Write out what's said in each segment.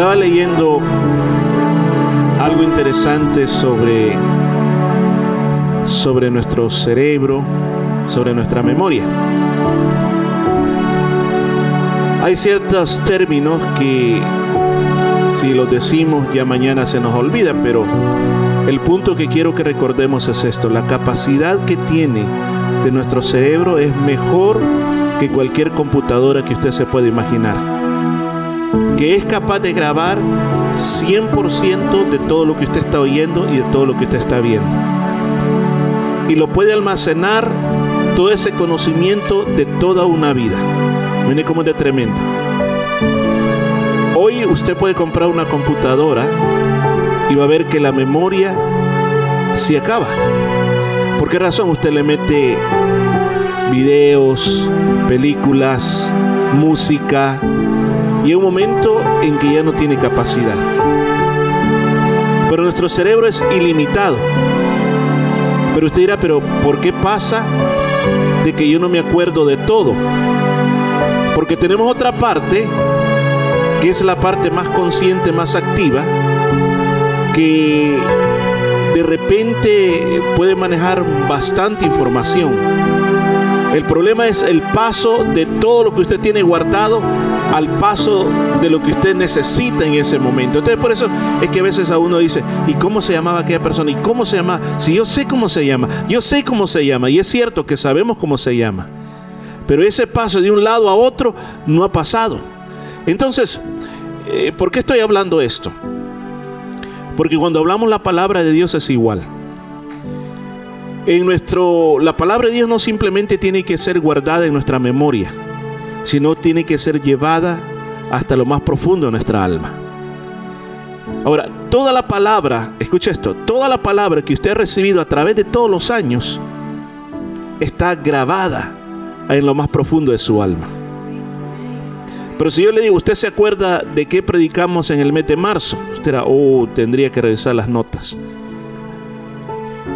Estaba leyendo algo interesante sobre, sobre nuestro cerebro, sobre nuestra memoria. Hay ciertos términos que si los decimos ya mañana se nos olvida, pero el punto que quiero que recordemos es esto, la capacidad que tiene de nuestro cerebro es mejor que cualquier computadora que usted se pueda imaginar, que es capaz de grabar 100% de todo lo que usted está oyendo y de todo lo que usted está viendo. Y lo puede almacenar todo ese conocimiento de toda una vida. Miren cómo es de tremendo. Hoy usted puede comprar una computadora y va a ver que la memoria se acaba. ¿Por qué razón usted le mete videos, películas, música y un momento en que ya no tiene capacidad? Pero nuestro cerebro es ilimitado. Pero usted dirá, pero ¿por qué pasa de que yo no me acuerdo de todo? Porque tenemos otra parte, que es la parte más consciente, más activa, que de repente puede manejar bastante información. El problema es el paso de todo lo que usted tiene guardado al paso de lo que usted necesita en ese momento. Entonces por eso es que a veces a uno dice, ¿y cómo se llamaba aquella persona? ¿Y cómo se llama? Si yo sé cómo se llama, yo sé cómo se llama. Y es cierto que sabemos cómo se llama. Pero ese paso de un lado a otro no ha pasado. Entonces, eh, ¿por qué estoy hablando esto? Porque cuando hablamos la palabra de Dios es igual. En nuestro la palabra de Dios no simplemente tiene que ser guardada en nuestra memoria, sino tiene que ser llevada hasta lo más profundo de nuestra alma. Ahora, toda la palabra, escucha esto, toda la palabra que usted ha recibido a través de todos los años está grabada en lo más profundo de su alma. Pero si yo le digo, ¿usted se acuerda de qué predicamos en el mes de marzo? Usted dirá, oh, tendría que revisar las notas.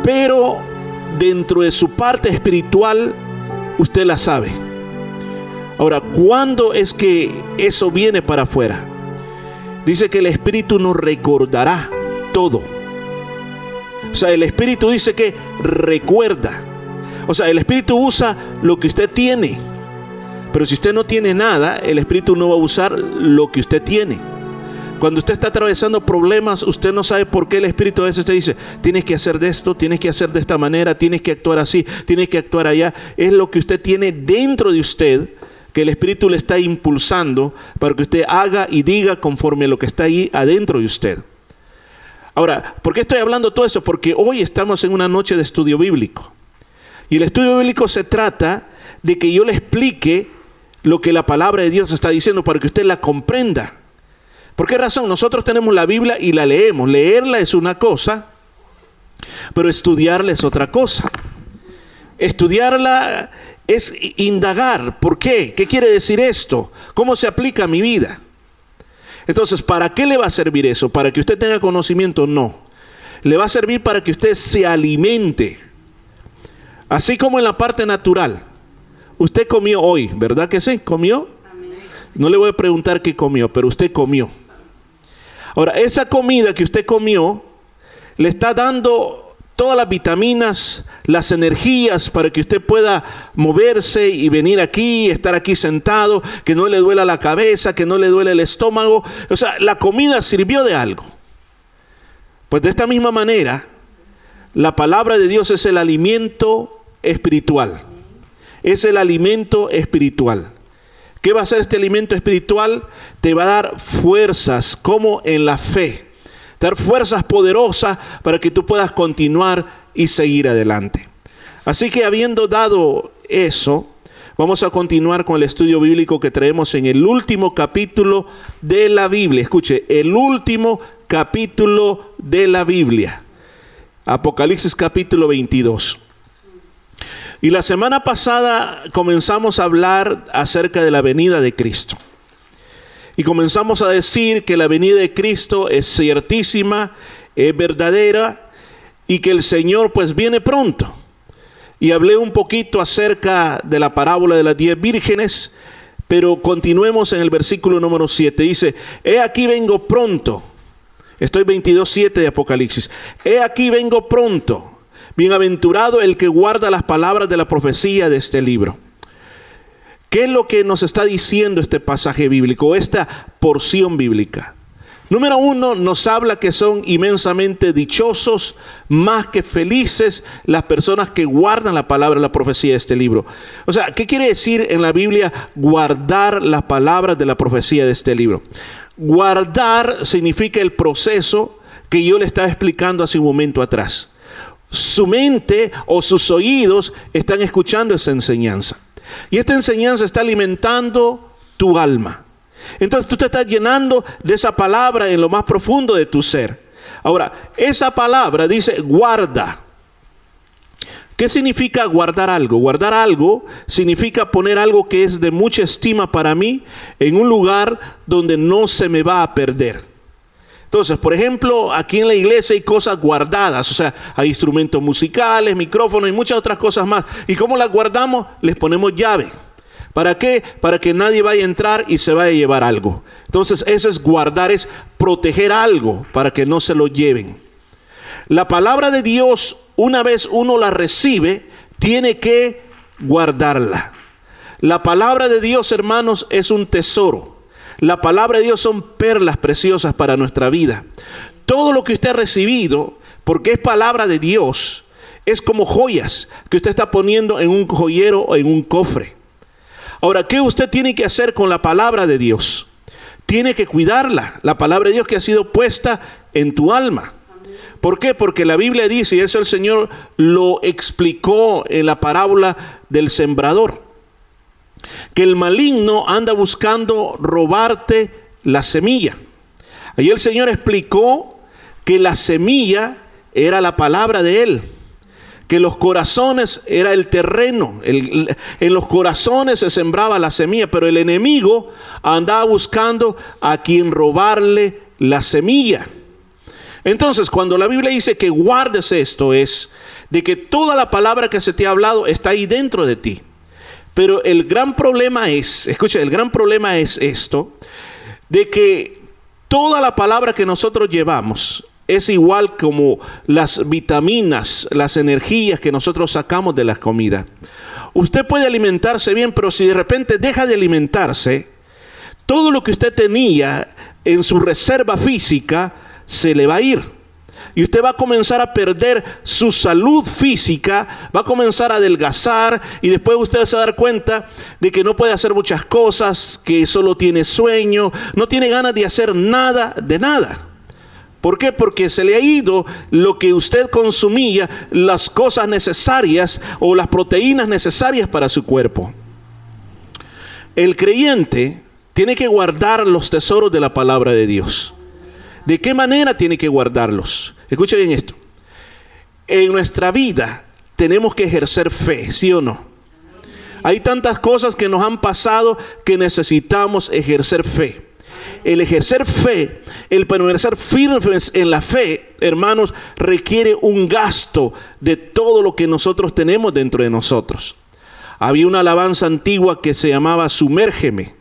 Pero dentro de su parte espiritual, usted la sabe. Ahora, ¿cuándo es que eso viene para afuera? Dice que el Espíritu nos recordará todo. O sea, el Espíritu dice que recuerda. O sea, el Espíritu usa lo que usted tiene. Pero si usted no tiene nada, el Espíritu no va a usar lo que usted tiene. Cuando usted está atravesando problemas, usted no sabe por qué el Espíritu a veces te dice, tienes que hacer de esto, tienes que hacer de esta manera, tienes que actuar así, tienes que actuar allá. Es lo que usted tiene dentro de usted que el Espíritu le está impulsando para que usted haga y diga conforme a lo que está ahí adentro de usted. Ahora, ¿por qué estoy hablando todo eso? Porque hoy estamos en una noche de estudio bíblico. Y el estudio bíblico se trata de que yo le explique lo que la palabra de Dios está diciendo para que usted la comprenda. ¿Por qué razón? Nosotros tenemos la Biblia y la leemos. Leerla es una cosa, pero estudiarla es otra cosa. Estudiarla es indagar. ¿Por qué? ¿Qué quiere decir esto? ¿Cómo se aplica a mi vida? Entonces, ¿para qué le va a servir eso? ¿Para que usted tenga conocimiento? No. Le va a servir para que usted se alimente. Así como en la parte natural. Usted comió hoy, ¿verdad que sí? ¿Comió? No le voy a preguntar qué comió, pero usted comió. Ahora, esa comida que usted comió le está dando todas las vitaminas, las energías para que usted pueda moverse y venir aquí, estar aquí sentado, que no le duela la cabeza, que no le duele el estómago. O sea, la comida sirvió de algo. Pues de esta misma manera, la palabra de Dios es el alimento espiritual. Es el alimento espiritual. ¿Qué va a hacer este alimento espiritual? Te va a dar fuerzas como en la fe dar fuerzas poderosas para que tú puedas continuar y seguir adelante. Así que habiendo dado eso, vamos a continuar con el estudio bíblico que traemos en el último capítulo de la Biblia. Escuche, el último capítulo de la Biblia. Apocalipsis capítulo 22. Y la semana pasada comenzamos a hablar acerca de la venida de Cristo. Y comenzamos a decir que la venida de Cristo es ciertísima, es verdadera y que el Señor pues viene pronto. Y hablé un poquito acerca de la parábola de las diez vírgenes, Pero continuemos en el versículo número 7. Dice, he aquí vengo pronto. Estoy 22.7 de Apocalipsis. He aquí vengo pronto. Bienaventurado el que guarda las palabras de la profecía de este libro. ¿Qué es lo que nos está diciendo este pasaje bíblico, esta porción bíblica? Número uno, nos habla que son inmensamente dichosos, más que felices, las personas que guardan la palabra, la profecía de este libro. O sea, ¿qué quiere decir en la Biblia guardar las palabras de la profecía de este libro? Guardar significa el proceso que yo le estaba explicando hace un momento atrás. Su mente o sus oídos están escuchando esa enseñanza. Y esta enseñanza está alimentando tu alma. Entonces tú te estás llenando de esa palabra en lo más profundo de tu ser. Ahora, esa palabra dice guarda. ¿Qué significa guardar algo? Guardar algo significa poner algo que es de mucha estima para mí en un lugar donde no se me va a perder. Entonces, por ejemplo, aquí en la iglesia hay cosas guardadas, o sea, hay instrumentos musicales, micrófonos y muchas otras cosas más. ¿Y cómo las guardamos? Les ponemos llave. ¿Para qué? Para que nadie vaya a entrar y se vaya a llevar algo. Entonces, eso es guardar, es proteger algo para que no se lo lleven. La palabra de Dios, una vez uno la recibe, tiene que guardarla. La palabra de Dios, hermanos, es un tesoro. La palabra de Dios son perlas preciosas para nuestra vida. Todo lo que usted ha recibido, porque es palabra de Dios, es como joyas que usted está poniendo en un joyero o en un cofre. Ahora, ¿qué usted tiene que hacer con la palabra de Dios? Tiene que cuidarla, la palabra de Dios que ha sido puesta en tu alma. ¿Por qué? Porque la Biblia dice, y eso el Señor lo explicó en la parábola del sembrador, que el maligno anda buscando robarte la semilla. Ahí el Señor explicó que la semilla era la palabra de Él que los corazones era el terreno, en los corazones se sembraba la semilla, pero el enemigo andaba buscando a quien robarle la semilla. Entonces, cuando la Biblia dice que guardes esto, es de que toda la palabra que se te ha hablado está ahí dentro de ti. Pero el gran problema es, escucha, el gran problema es esto, de que toda la palabra que nosotros llevamos es igual como las vitaminas, las energías que nosotros sacamos de la comida. Usted puede alimentarse bien, pero si de repente deja de alimentarse, todo lo que usted tenía en su reserva física se le va a ir. Y usted va a comenzar a perder su salud física, va a comenzar a adelgazar y después usted se va a dar cuenta de que no puede hacer muchas cosas, que solo tiene sueño, no tiene ganas de hacer nada de nada. ¿Por qué? Porque se le ha ido lo que usted consumía, las cosas necesarias o las proteínas necesarias para su cuerpo. El creyente tiene que guardar los tesoros de la palabra de Dios. ¿De qué manera tiene que guardarlos? Escuche bien esto. En nuestra vida tenemos que ejercer fe, ¿sí o no? Hay tantas cosas que nos han pasado que necesitamos ejercer fe el ejercer fe, el permanecer firmes en la fe, hermanos, requiere un gasto de todo lo que nosotros tenemos dentro de nosotros. Había una alabanza antigua que se llamaba Sumérgeme.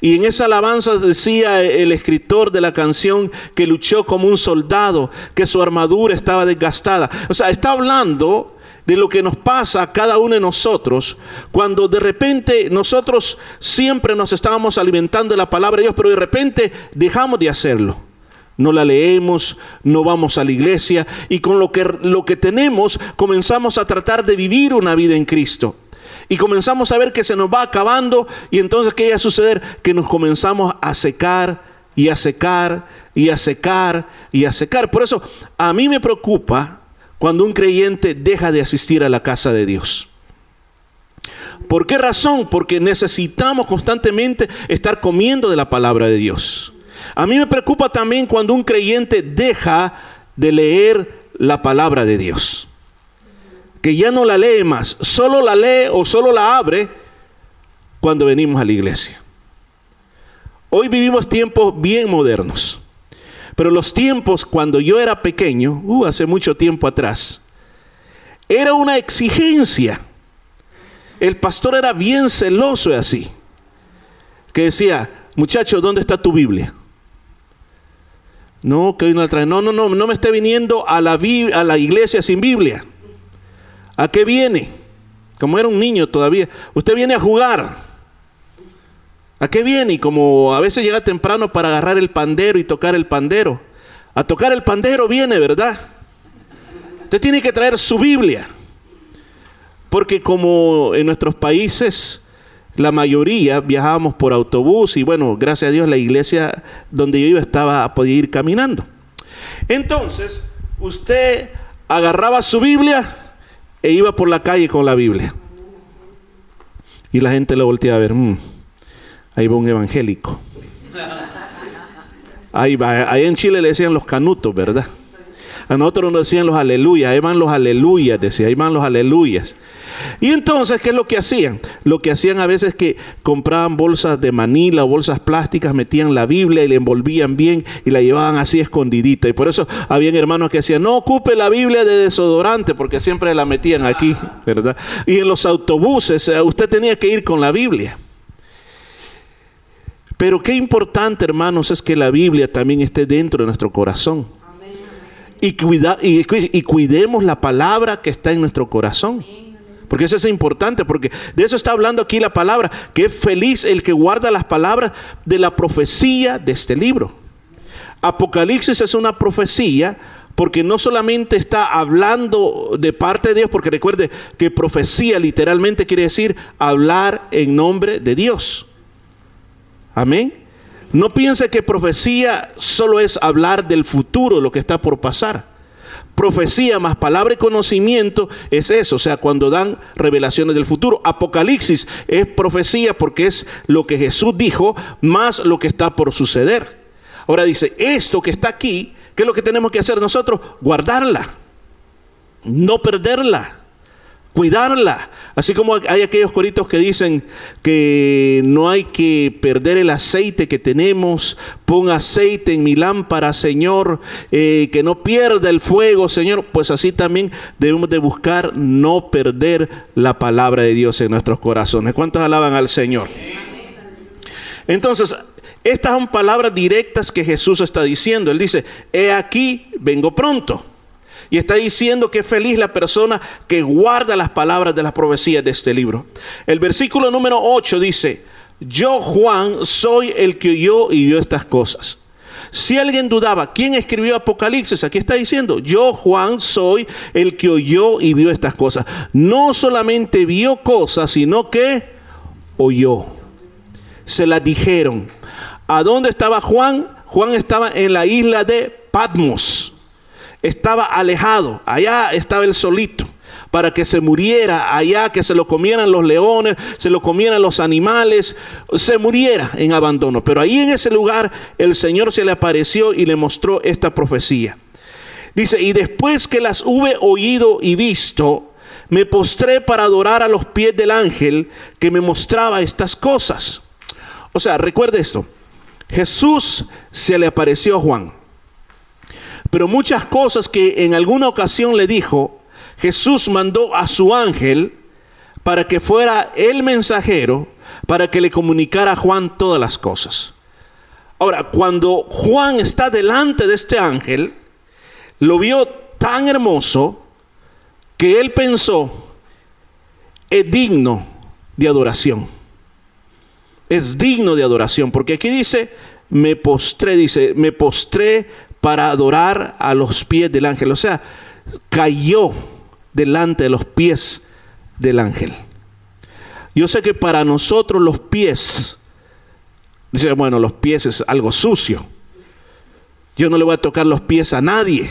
Y en esa alabanza decía el escritor de la canción que luchó como un soldado, que su armadura estaba desgastada. O sea, está hablando de lo que nos pasa a cada uno de nosotros cuando de repente nosotros siempre nos estábamos alimentando de la palabra de Dios, pero de repente dejamos de hacerlo. No la leemos, no vamos a la iglesia y con lo que, lo que tenemos comenzamos a tratar de vivir una vida en Cristo. Y comenzamos a ver que se nos va acabando y entonces ¿qué va a suceder? Que nos comenzamos a secar y a secar y a secar y a secar. Por eso a mí me preocupa cuando un creyente deja de asistir a la casa de Dios. ¿Por qué razón? Porque necesitamos constantemente estar comiendo de la palabra de Dios. A mí me preocupa también cuando un creyente deja de leer la palabra de Dios. Que ya no la lee más, solo la lee o solo la abre cuando venimos a la iglesia. Hoy vivimos tiempos bien modernos. Pero los tiempos cuando yo era pequeño, uh, hace mucho tiempo atrás, era una exigencia. El pastor era bien celoso de así. que decía, muchachos, ¿dónde está tu Biblia? No, que hoy no la. No, no, no, no me esté viniendo a la, a la iglesia sin Biblia. ¿A qué viene? Como era un niño todavía. Usted viene a jugar. ¿A qué viene? Y como a veces llega temprano para agarrar el pandero y tocar el pandero. A tocar el pandero viene, ¿verdad? Usted tiene que traer su Biblia. Porque como en nuestros países la mayoría viajábamos por autobús y bueno, gracias a Dios la iglesia donde yo iba estaba podía ir caminando. Entonces, usted agarraba su Biblia e iba por la calle con la Biblia. Y la gente lo volteaba a ver, mm, ahí va un evangélico. Ahí va, ahí en Chile le decían los canutos, ¿verdad? A nosotros nos decían los aleluyas, ahí van los aleluyas, decía, ahí van los aleluyas. Y entonces, ¿qué es lo que hacían? Lo que hacían a veces es que compraban bolsas de manila o bolsas plásticas, metían la Biblia y la envolvían bien y la llevaban así escondidita. Y por eso habían hermanos que decían, no ocupe la Biblia de desodorante, porque siempre la metían aquí, ¿verdad? Y en los autobuses eh, usted tenía que ir con la Biblia. Pero qué importante, hermanos, es que la Biblia también esté dentro de nuestro corazón. Y, cuida, y, cuidemos la palabra que está en nuestro corazón. Porque eso es importante, porque de eso está hablando aquí la palabra, que es feliz el que guarda las palabras de la profecía de este libro. Apocalipsis es una profecía porque no solamente está hablando de parte de Dios, porque recuerde que profecía literalmente quiere decir hablar en nombre de Dios. Amén. No piense que profecía solo es hablar del futuro, lo que está por pasar profecía más palabra y conocimiento es eso, o sea, cuando dan revelaciones del futuro. Apocalipsis es profecía porque es lo que Jesús dijo más lo que está por suceder. Ahora dice, esto que está aquí, ¿qué es lo que tenemos que hacer nosotros? Guardarla, no perderla cuidarla. Así como hay aquellos coritos que dicen que no hay que perder el aceite que tenemos, pon aceite en mi lámpara, Señor, eh, que no pierda el fuego, Señor. Pues así también debemos de buscar no perder la palabra de Dios en nuestros corazones. ¿Cuántos alaban al Señor? Entonces, estas son palabras directas que Jesús está diciendo. Él dice, he aquí, vengo pronto. Y está diciendo que feliz la persona que guarda las palabras de las profecías de este libro. El versículo número 8 dice, yo Juan soy el que oyó y vio estas cosas. Si alguien dudaba, ¿quién escribió Apocalipsis? Aquí está diciendo, yo Juan soy el que oyó y vio estas cosas. No solamente vio cosas, sino que oyó. Se las dijeron. ¿A dónde estaba Juan? Juan estaba en la isla de Patmos estaba alejado, allá estaba el solito, para que se muriera allá, que se lo comieran los leones, se lo comieran los animales, se muriera en abandono. Pero ahí en ese lugar el Señor se le apareció y le mostró esta profecía. Dice, y después que las hube oído y visto, me postré para adorar a los pies del ángel que me mostraba estas cosas. O sea, recuerde esto, Jesús se le apareció a Juan. Pero muchas cosas que en alguna ocasión le dijo, Jesús mandó a su ángel para que fuera el mensajero, para que le comunicara a Juan todas las cosas. Ahora, cuando Juan está delante de este ángel, lo vio tan hermoso que él pensó, es digno de adoración. Es digno de adoración, porque aquí dice, me postré, dice, me postré para adorar a los pies del ángel. O sea, cayó delante de los pies del ángel. Yo sé que para nosotros los pies, dice, bueno, los pies es algo sucio. Yo no le voy a tocar los pies a nadie,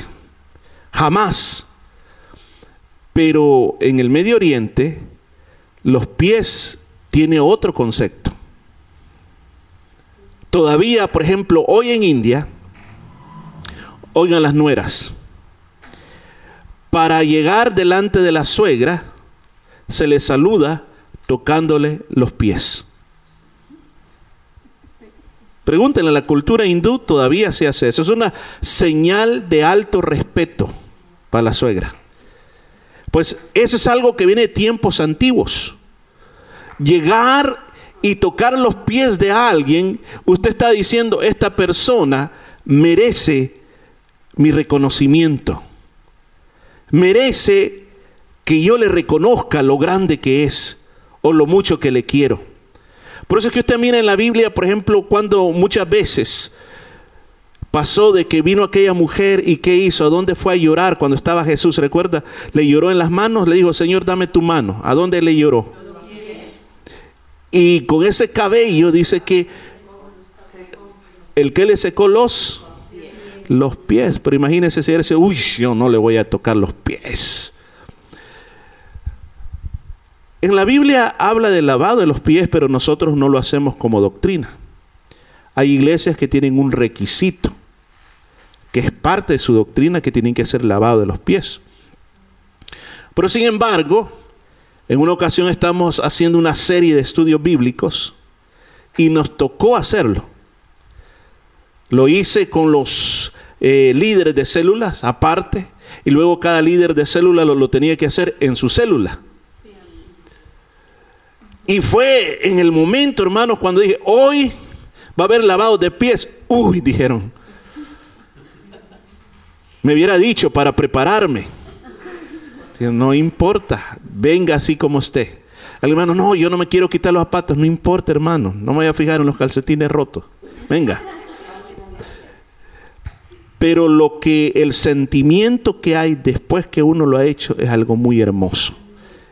jamás. Pero en el Medio Oriente, los pies tiene otro concepto. Todavía, por ejemplo, hoy en India, Oigan las nueras. Para llegar delante de la suegra, se le saluda tocándole los pies. Pregúntenle, la cultura hindú todavía se hace eso. Es una señal de alto respeto para la suegra. Pues eso es algo que viene de tiempos antiguos. Llegar y tocar los pies de alguien, usted está diciendo, esta persona merece mi reconocimiento. Merece que yo le reconozca lo grande que es o lo mucho que le quiero. Por eso es que usted mira en la Biblia, por ejemplo, cuando muchas veces pasó de que vino aquella mujer y qué hizo, a dónde fue a llorar cuando estaba Jesús, recuerda, le lloró en las manos, le dijo, Señor, dame tu mano. ¿A dónde le lloró? Y con ese cabello dice que el que le secó los los pies, pero imagínese si él dice, uy, yo no le voy a tocar los pies. En la Biblia habla del lavado de los pies, pero nosotros no lo hacemos como doctrina. Hay iglesias que tienen un requisito, que es parte de su doctrina, que tienen que ser lavado de los pies. Pero sin embargo, en una ocasión estamos haciendo una serie de estudios bíblicos y nos tocó hacerlo. Lo hice con los eh, líderes de células aparte y luego cada líder de célula lo, tenía que hacer en su célula. Y fue en el momento, hermanos, cuando dije, hoy va a haber lavado de pies. Uy, dijeron. Me hubiera dicho para prepararme. No importa, venga así como esté. El hermano, no, yo no me quiero quitar los zapatos. No importa, hermano. No me voy a fijar en los calcetines rotos. Venga. Pero lo que el sentimiento que hay después que uno lo ha hecho es algo muy hermoso.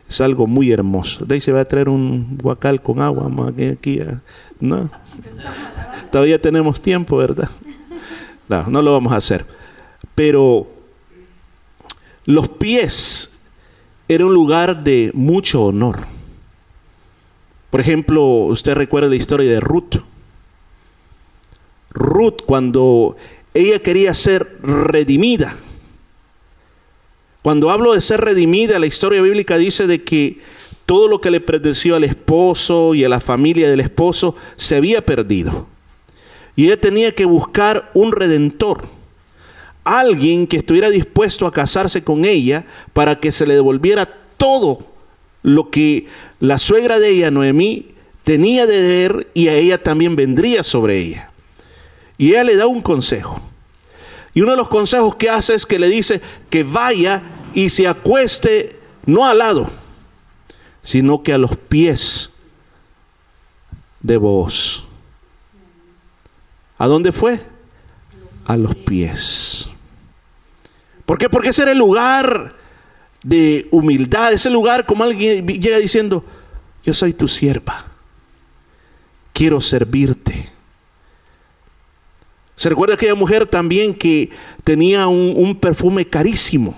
Es algo muy hermoso. De ahí se va a traer un guacal con agua aquí, aquí no. Todavía tenemos tiempo, ¿verdad? No, no lo vamos a hacer. Pero los pies era un lugar de mucho honor. Por ejemplo, usted recuerda la historia de Ruth. Ruth cuando ella quería ser redimida. Cuando hablo de ser redimida, la historia bíblica dice de que todo lo que le perteneció al esposo y a la familia del esposo se había perdido. Y ella tenía que buscar un redentor, alguien que estuviera dispuesto a casarse con ella para que se le devolviera todo lo que la suegra de ella, Noemí, tenía de deber y a ella también vendría sobre ella. Y ella le da un consejo. Y uno de los consejos que hace es que le dice que vaya y se acueste no al lado, sino que a los pies de vos. ¿A dónde fue? A los pies. ¿Por qué? Porque ese era el lugar de humildad, ese lugar como alguien llega diciendo, yo soy tu sierva, quiero servirte. Se recuerda aquella mujer también que tenía un, perfume carísimo,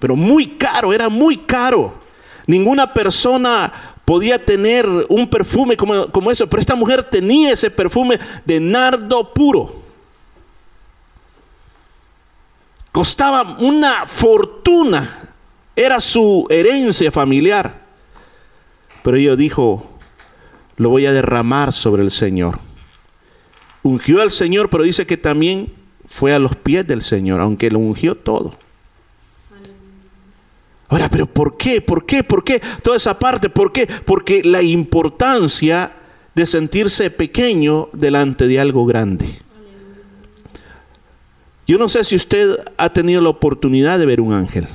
pero muy caro, era muy caro. Ninguna persona podía tener un perfume como, como eso, pero esta mujer tenía ese perfume de nardo puro. Costaba una fortuna, era su herencia familiar. Pero ella dijo, lo voy a derramar sobre el Señor ungió al Señor, pero dice que también fue a los pies del Señor, aunque lo ungió todo. Ahora, pero ¿por qué? ¿Por qué? ¿Por qué? Toda esa parte, ¿por qué? Porque la importancia de sentirse pequeño delante de algo grande. Yo no sé si usted ha tenido la oportunidad de ver un ángel.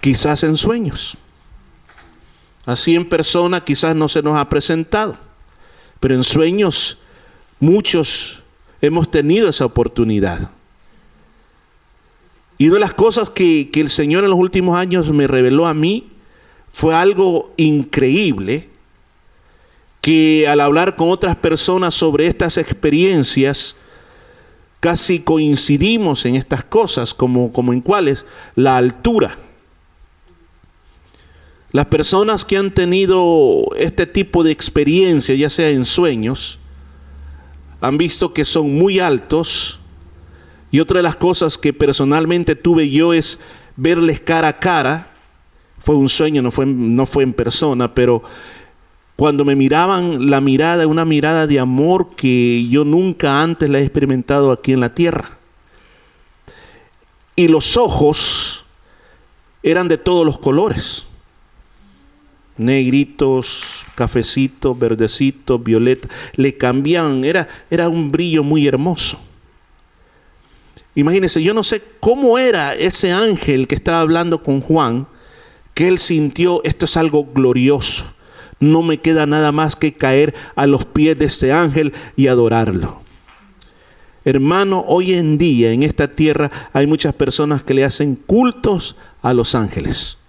Quizás en sueños. Así en persona quizás no se nos ha presentado. Pero en sueños muchos hemos tenido esa oportunidad. Y una de las cosas que, el Señor en los últimos años me reveló a mí fue algo increíble, que al hablar con otras personas sobre estas experiencias, casi coincidimos en estas cosas, como, como en cuáles, la altura. Las personas que han tenido este tipo de experiencia, ya sea en sueños, han visto que son muy altos. Y otra de las cosas que personalmente tuve yo es verles cara a cara. Fue un sueño, no fue, no fue en persona, pero cuando me miraban la mirada, una mirada de amor que yo nunca antes la he experimentado aquí en la tierra. Y los ojos eran de todos los colores negritos, cafecitos, verdecitos, violeta, le cambiaban, era, era un brillo muy hermoso. Imagínense, yo no sé cómo era ese ángel que estaba hablando con Juan, que él sintió, esto es algo glorioso. No me queda nada más que caer a los pies de este ángel y adorarlo. Hermano, hoy en día en esta tierra hay muchas personas que le hacen cultos a los ángeles.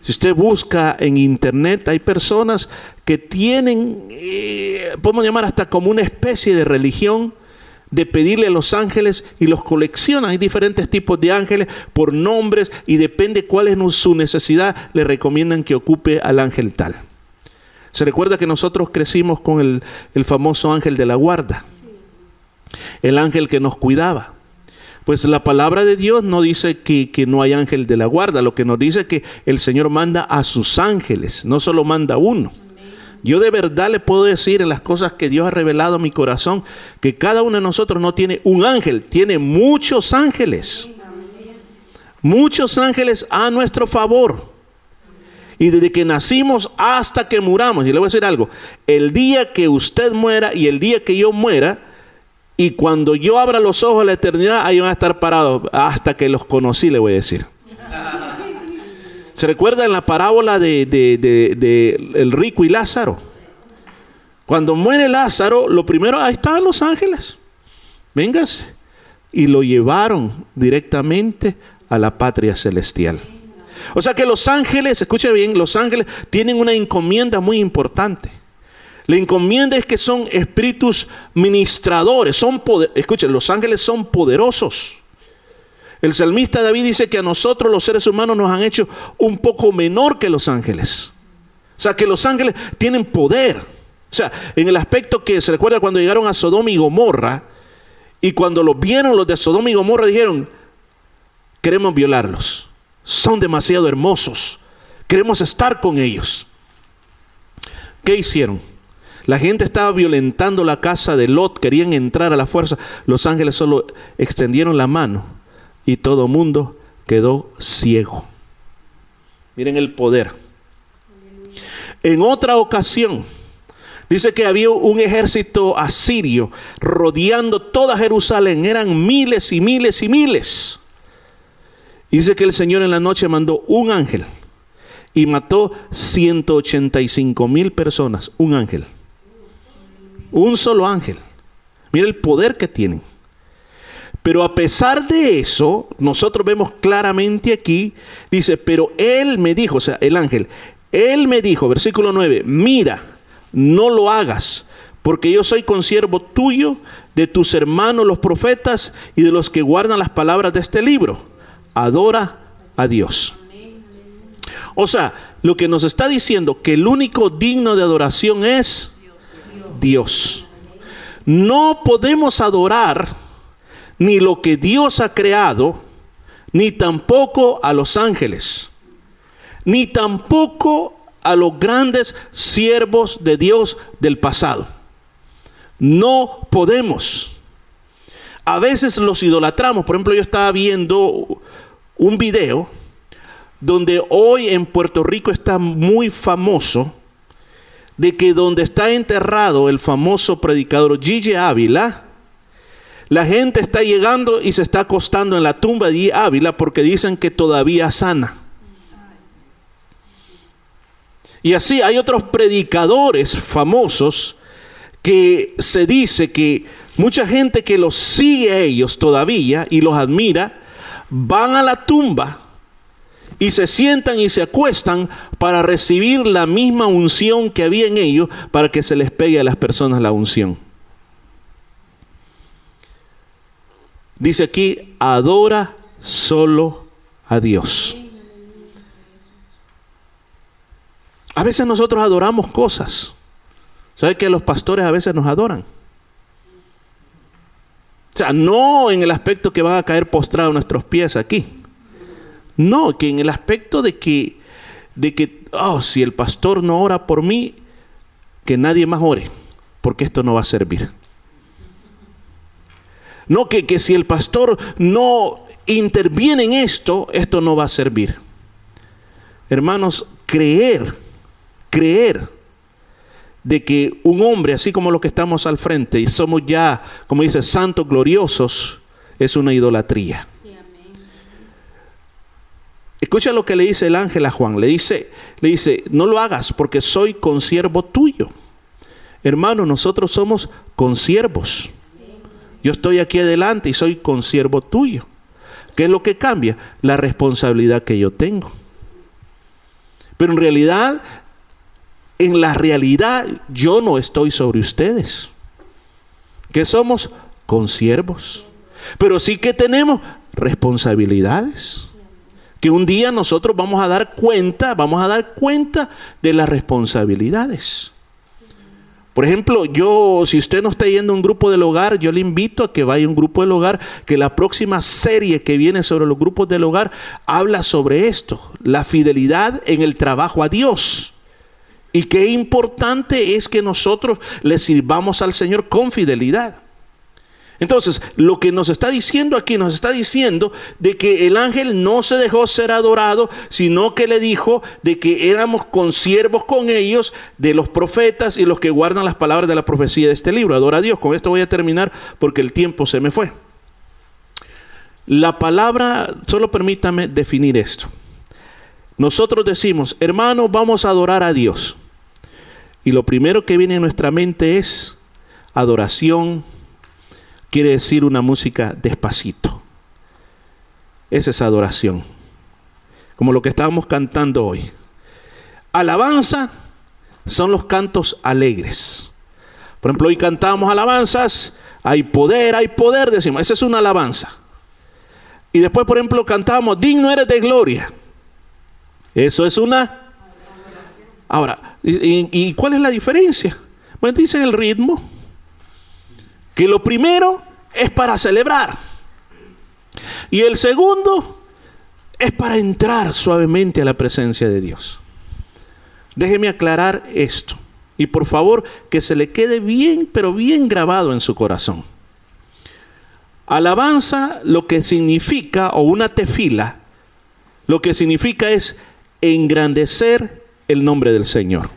Si usted busca en internet, hay personas que tienen, eh, podemos llamar hasta como una especie de religión de pedirle a los ángeles y los coleccionan. Hay diferentes tipos de ángeles por nombres y depende cuál es su necesidad, le recomiendan que ocupe al ángel tal. Se recuerda que nosotros crecimos con el, el famoso ángel de la guarda, el ángel que nos cuidaba. Pues la palabra de Dios no dice que, no hay ángel de la guarda, lo que nos dice que el Señor manda a sus ángeles, no solo manda uno. Yo de verdad le puedo decir en las cosas que Dios ha revelado a mi corazón que cada uno de nosotros no tiene un ángel, tiene muchos ángeles. Muchos ángeles a nuestro favor. Y desde que nacimos hasta que muramos, y le voy a decir algo, el día que usted muera y el día que yo muera, y cuando yo abra los ojos a la eternidad, ahí van a estar parados hasta que los conocí, le voy a decir. ¿Se recuerda en la parábola de, el rico y Lázaro? Cuando muere Lázaro, lo primero, ahí estaban los ángeles. Véngase. Y lo llevaron directamente a la patria celestial. O sea que los ángeles, escuche bien, los ángeles tienen una encomienda muy importante. La encomienda es que son espíritus ministradores, son poder, escuchen, los ángeles son poderosos. El salmista David dice que a nosotros los seres humanos nos han hecho un poco menor que los ángeles. O sea, que los ángeles tienen poder. O sea, en el aspecto que se recuerda cuando llegaron a Sodoma y Gomorra, y cuando los vieron los de Sodoma y Gomorra dijeron, queremos violarlos, son demasiado hermosos, queremos estar con ellos. ¿Qué hicieron? La gente estaba violentando la casa de Lot, querían entrar a la fuerza. Los ángeles solo extendieron la mano y todo mundo quedó ciego. Miren el poder. En otra ocasión, dice que había un ejército asirio rodeando toda Jerusalén. Eran miles y miles y miles. Dice que el Señor en la noche mandó un ángel y mató 185 mil personas. Un ángel. Un solo ángel. Mira el poder que tienen. Pero a pesar de eso, nosotros vemos claramente aquí, dice, pero él me dijo, o sea, el ángel, él me dijo, versículo 9, mira, no lo hagas, porque yo soy consiervo tuyo, de tus hermanos los profetas y de los que guardan las palabras de este libro. Adora a Dios. O sea, lo que nos está diciendo que el único digno de adoración es Dios. No podemos adorar ni lo que Dios ha creado, ni tampoco a los ángeles, ni tampoco a los grandes siervos de Dios del pasado. No podemos. A veces los idolatramos. Por ejemplo, yo estaba viendo un video donde hoy en Puerto Rico está muy famoso de que donde está enterrado el famoso predicador Gigi Ávila, la gente está llegando y se está acostando en la tumba de Gigi Ávila porque dicen que todavía sana. Y así hay otros predicadores famosos que se dice que mucha gente que los sigue a ellos todavía y los admira, van a la tumba y se sientan y se acuestan para recibir la misma unción que había en ellos para que se les pegue a las personas la unción. Dice aquí, adora solo a Dios. A veces nosotros adoramos cosas. ¿Sabe que los pastores a veces nos adoran? O sea, no en el aspecto que van a caer postrados nuestros pies aquí no, que en el aspecto de que, de que, oh, si el pastor no ora por mí, que nadie más ore, porque esto no va a servir. No, que, que si el pastor no interviene en esto, esto no va a servir. Hermanos, creer, creer de que un hombre, así como los que estamos al frente, y somos ya, como dice, santos gloriosos, es una idolatría. Escucha lo que le dice el ángel a Juan. Le dice, le dice, no lo hagas porque soy consiervo tuyo. Hermano, nosotros somos consiervos. Yo estoy aquí adelante y soy consiervo tuyo. ¿Qué es lo que cambia? La responsabilidad que yo tengo. Pero en realidad, en la realidad, yo no estoy sobre ustedes. Que somos consiervos. Pero sí que tenemos responsabilidades. Que un día nosotros vamos a dar cuenta, vamos a dar cuenta de las responsabilidades. Por ejemplo, yo, si usted no está yendo a un grupo del hogar, yo le invito a que vaya a un grupo del hogar, que la próxima serie que viene sobre los grupos del hogar habla sobre esto, la fidelidad en el trabajo a Dios. Y qué importante es que nosotros le sirvamos al Señor con fidelidad. Entonces, lo que nos está diciendo aquí, nos está diciendo de que el ángel no se dejó ser adorado, sino que le dijo de que éramos consiervos con ellos de los profetas y los que guardan las palabras de la profecía de este libro. Adora a Dios. Con esto voy a terminar porque el tiempo se me fue. La palabra, solo permítame definir esto. Nosotros decimos, hermano, vamos a adorar a Dios. Y lo primero que viene en nuestra mente es adoración, quiere decir una música despacito. Esa es adoración. Como lo que estábamos cantando hoy. Alabanza son los cantos alegres. Por ejemplo, hoy cantamos alabanzas, hay poder, hay poder, decimos, esa es una alabanza. Y después, por ejemplo, cantamos, digno eres de gloria. Eso es una... Ahora, ¿y, cuál es la diferencia? Bueno, dicen el ritmo que lo primero es para celebrar y el segundo es para entrar suavemente a la presencia de Dios. Déjeme aclarar esto y por favor que se le quede bien, pero bien grabado en su corazón. Alabanza lo que significa, o una tefila, lo que significa es engrandecer el nombre del Señor.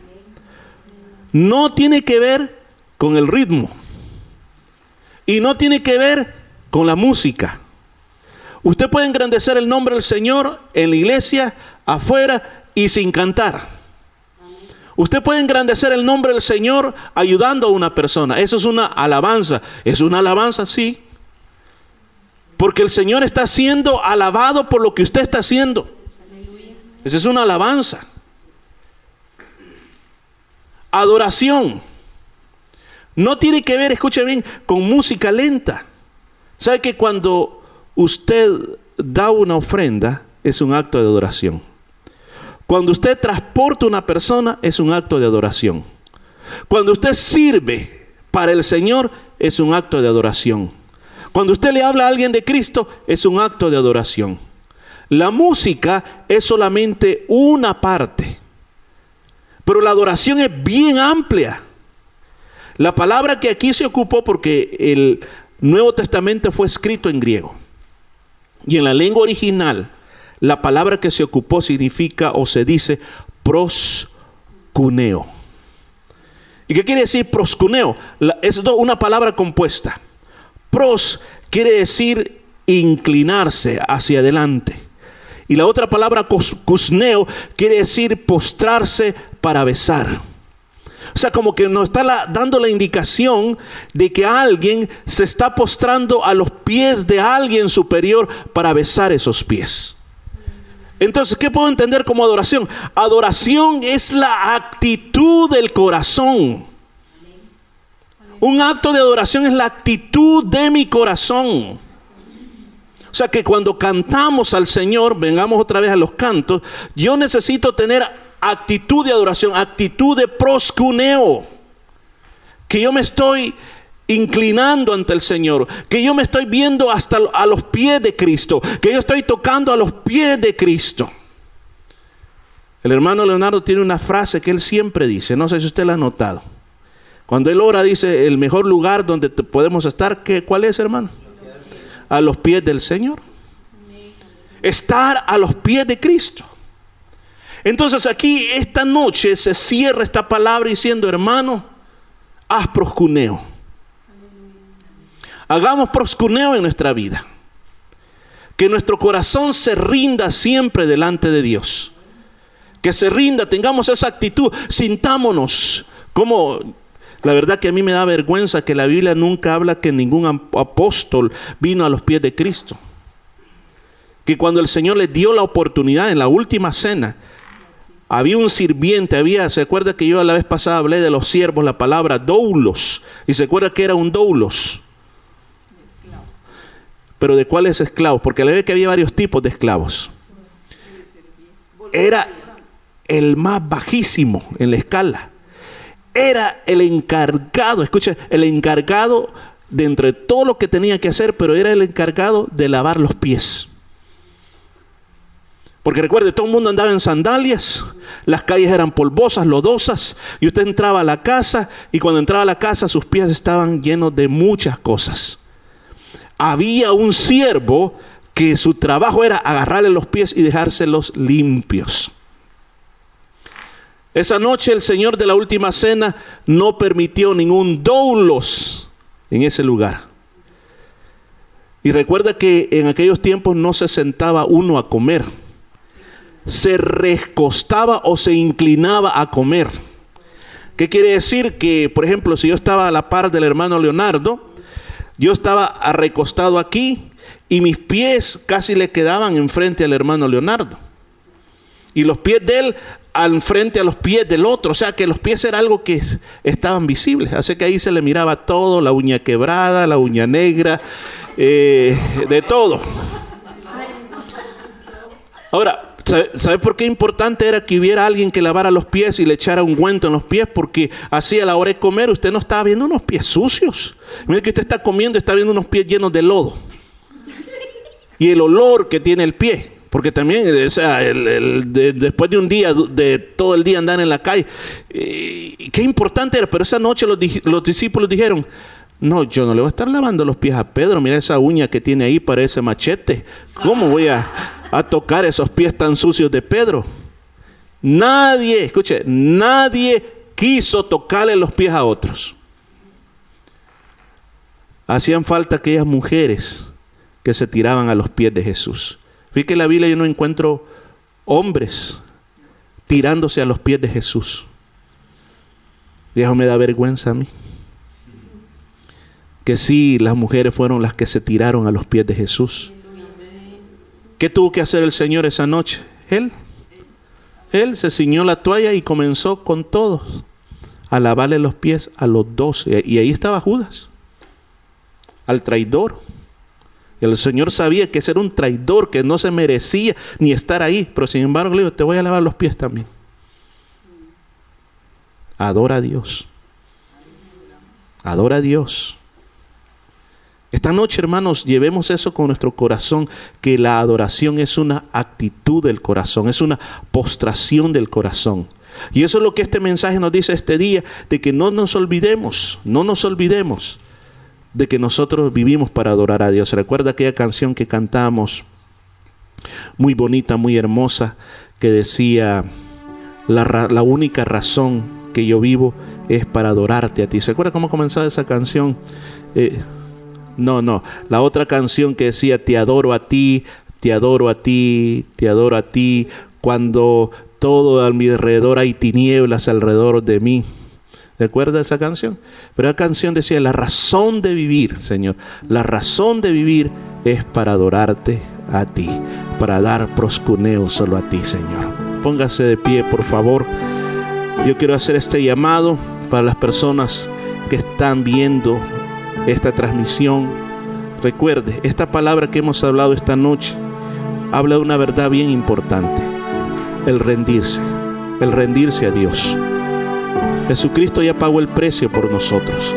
No tiene que ver con el ritmo. Y no tiene que ver con la música. Usted puede engrandecer el nombre del Señor en la iglesia, afuera y sin cantar. Usted puede engrandecer el nombre del Señor ayudando a una persona. Eso es una alabanza. ¿Es una alabanza? Sí. Porque el Señor está siendo alabado por lo que usted está haciendo. Esa es una alabanza. Adoración. No tiene que ver, escuche bien, con música lenta. ¿Sabe que cuando usted da una ofrenda es un acto de adoración? Cuando usted transporta una persona es un acto de adoración. Cuando usted sirve para el Señor es un acto de adoración. Cuando usted le habla a alguien de Cristo es un acto de adoración. La música es solamente una parte, pero la adoración es bien amplia. La palabra que aquí se ocupó porque el Nuevo Testamento fue escrito en griego. Y en la lengua original, la palabra que se ocupó significa o se dice proscuneo. ¿Y qué quiere decir proscuneo? es una palabra compuesta. Pros quiere decir inclinarse hacia adelante. Y la otra palabra cusneo quiere decir postrarse para besar. O sea, como que nos está dando la indicación de que alguien se está postrando a los pies de alguien superior para besar esos pies. Entonces, ¿qué puedo entender como adoración? Adoración es la actitud del corazón. Un acto de adoración es la actitud de mi corazón. O sea que cuando cantamos al Señor, vengamos otra vez a los cantos, yo necesito tener actitud de adoración, actitud de proscuneo. Que yo me estoy inclinando ante el Señor, que yo me estoy viendo hasta a los pies de Cristo, que yo estoy tocando a los pies de Cristo. El hermano Leonardo tiene una frase que él siempre dice, no sé si usted la ha notado. Cuando él ora dice, el mejor lugar donde podemos estar, ¿qué, ¿cuál es hermano? A los pies del Señor. Estar a los pies de Cristo. Entonces aquí esta noche se cierra esta palabra diciendo, hermano, haz proscuneo. Hagamos proscuneo en nuestra vida. Que nuestro corazón se rinda siempre delante de Dios. Que se rinda, tengamos esa actitud, sintámonos como la verdad que a mí me da vergüenza que la Biblia nunca habla que ningún apóstol vino a los pies de Cristo. Que cuando el Señor le dio la oportunidad en la última cena, había un sirviente, había, se acuerda que yo a la vez pasada hablé de los siervos, la palabra doulos, y se acuerda que era un doulos. Pero de cuáles esclavos, porque le ve que había varios tipos de esclavos. Era el más bajísimo en la escala era el encargado, escucha, el encargado de entre todo lo que tenía que hacer, pero era el encargado de lavar los pies. Porque recuerde, todo el mundo andaba en sandalias, las calles eran polvosas, lodosas, y usted entraba a la casa y cuando entraba a la casa sus pies estaban llenos de muchas cosas. Había un siervo que su trabajo era agarrarle los pies y dejárselos limpios. Esa noche el Señor de la última cena no permitió ningún doulos en ese lugar. Y recuerda que en aquellos tiempos no se sentaba uno a comer. Se recostaba o se inclinaba a comer. ¿Qué quiere decir? Que, por ejemplo, si yo estaba a la par del hermano Leonardo, yo estaba recostado aquí y mis pies casi le quedaban enfrente al hermano Leonardo. Y los pies de él al frente a los pies del otro. O sea que los pies era algo que estaban visibles. Así que ahí se le miraba todo, la uña quebrada, la uña negra, eh, de todo. Ahora, ¿sabe, por qué importante era que hubiera alguien que lavara los pies y le echara un guento en los pies? Porque así a la hora de comer usted no estaba viendo unos pies sucios. Mire que usted está comiendo está viendo unos pies llenos de lodo. Y el olor que tiene el pie. Porque también, o sea, después de un día, de todo el día andar en la calle, qué importante era. Pero esa noche los, los, discípulos dijeron, no, yo no le voy a estar lavando los pies a Pedro. Mira esa uña que tiene ahí, para ese machete. ¿Cómo voy a, a tocar esos pies tan sucios de Pedro? Nadie, escuche, nadie quiso tocarle los pies a otros. Hacían falta aquellas mujeres que se tiraban a los pies de Jesús. Fíjate que en la Biblia yo no encuentro hombres tirándose a los pies de Jesús. Y eso me da vergüenza a mí. Que sí, las mujeres fueron las que se tiraron a los pies de Jesús. ¿Qué tuvo que hacer el Señor esa noche? Él. Él se ciñó la toalla y comenzó con todos a lavarle los pies a los doce. Y ahí estaba Judas, al traidor. El Señor sabía que ese era un traidor, que no se merecía ni estar ahí, pero sin embargo le dijo, te voy a lavar los pies también. Adora a Dios. Adora a Dios. Esta noche, hermanos, llevemos eso con nuestro corazón, que la adoración es una actitud del corazón, es una postración del corazón. Y eso es lo que este mensaje nos dice este día, de que no nos olvidemos, no nos olvidemos de que nosotros vivimos para adorar a Dios. Recuerda aquella canción que cantamos, muy bonita, muy hermosa, que decía, la, única razón que yo vivo es para adorarte a ti. ¿Se acuerda cómo comenzaba esa canción? Eh, no, no, la otra canción que decía, te adoro a ti, te adoro a ti, te adoro a ti, cuando todo a mi alrededor hay tinieblas alrededor de mí. ¿Recuerda esa canción? Pero la canción decía, la razón de vivir, Señor, la razón de vivir es para adorarte a ti, para dar proscuneo solo a ti, Señor. Póngase de pie, por favor. Yo quiero hacer este llamado para las personas que están viendo esta transmisión. Recuerde, esta palabra que hemos hablado esta noche habla de una verdad bien importante, el rendirse, el rendirse a Dios. Jesucristo ya pagó el precio por nosotros.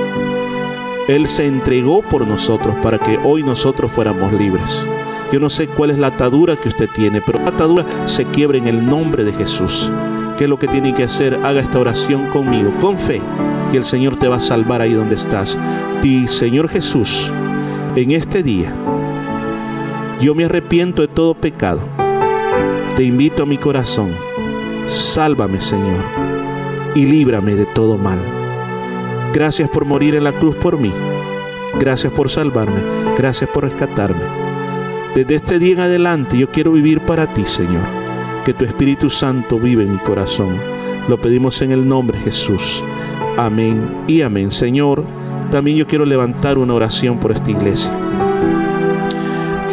Él se entregó por nosotros para que hoy nosotros fuéramos libres. Yo no sé cuál es la atadura que usted tiene, pero la atadura se quiebra en el nombre de Jesús. ¿Qué es lo que tiene que hacer? Haga esta oración conmigo, con fe, y el Señor te va a salvar ahí donde estás. Y Señor Jesús, en este día, yo me arrepiento de todo pecado. Te invito a mi corazón Sálvame, Señor, y líbrame de todo mal. Gracias por morir en la cruz por mí. Gracias por salvarme. Gracias por rescatarme. Desde este día en adelante yo quiero vivir para ti, Señor. Que tu Espíritu Santo vive en mi corazón. Lo pedimos en el nombre de Jesús. Amén y amén. Señor, también yo quiero levantar una oración por esta iglesia.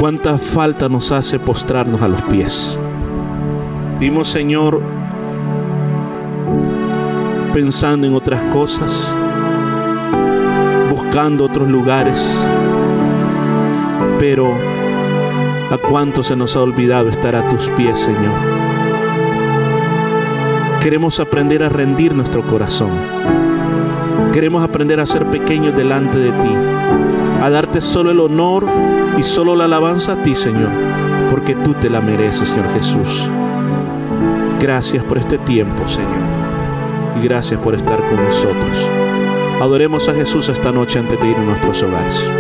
Cuánta falta nos hace postrarnos a los pies. Vimos, Señor, pensando en otras cosas, buscando otros lugares, pero a cuánto se nos ha olvidado estar a tus pies, Señor. Queremos aprender a rendir nuestro corazón. Queremos aprender a ser pequeños delante de ti, a darte solo el honor y solo la alabanza a ti, Señor, porque tú te la mereces, Señor Jesús. Gracias por este tiempo, Señor, y gracias por estar con nosotros. Adoremos a Jesús esta noche antes de ir a nuestros hogares.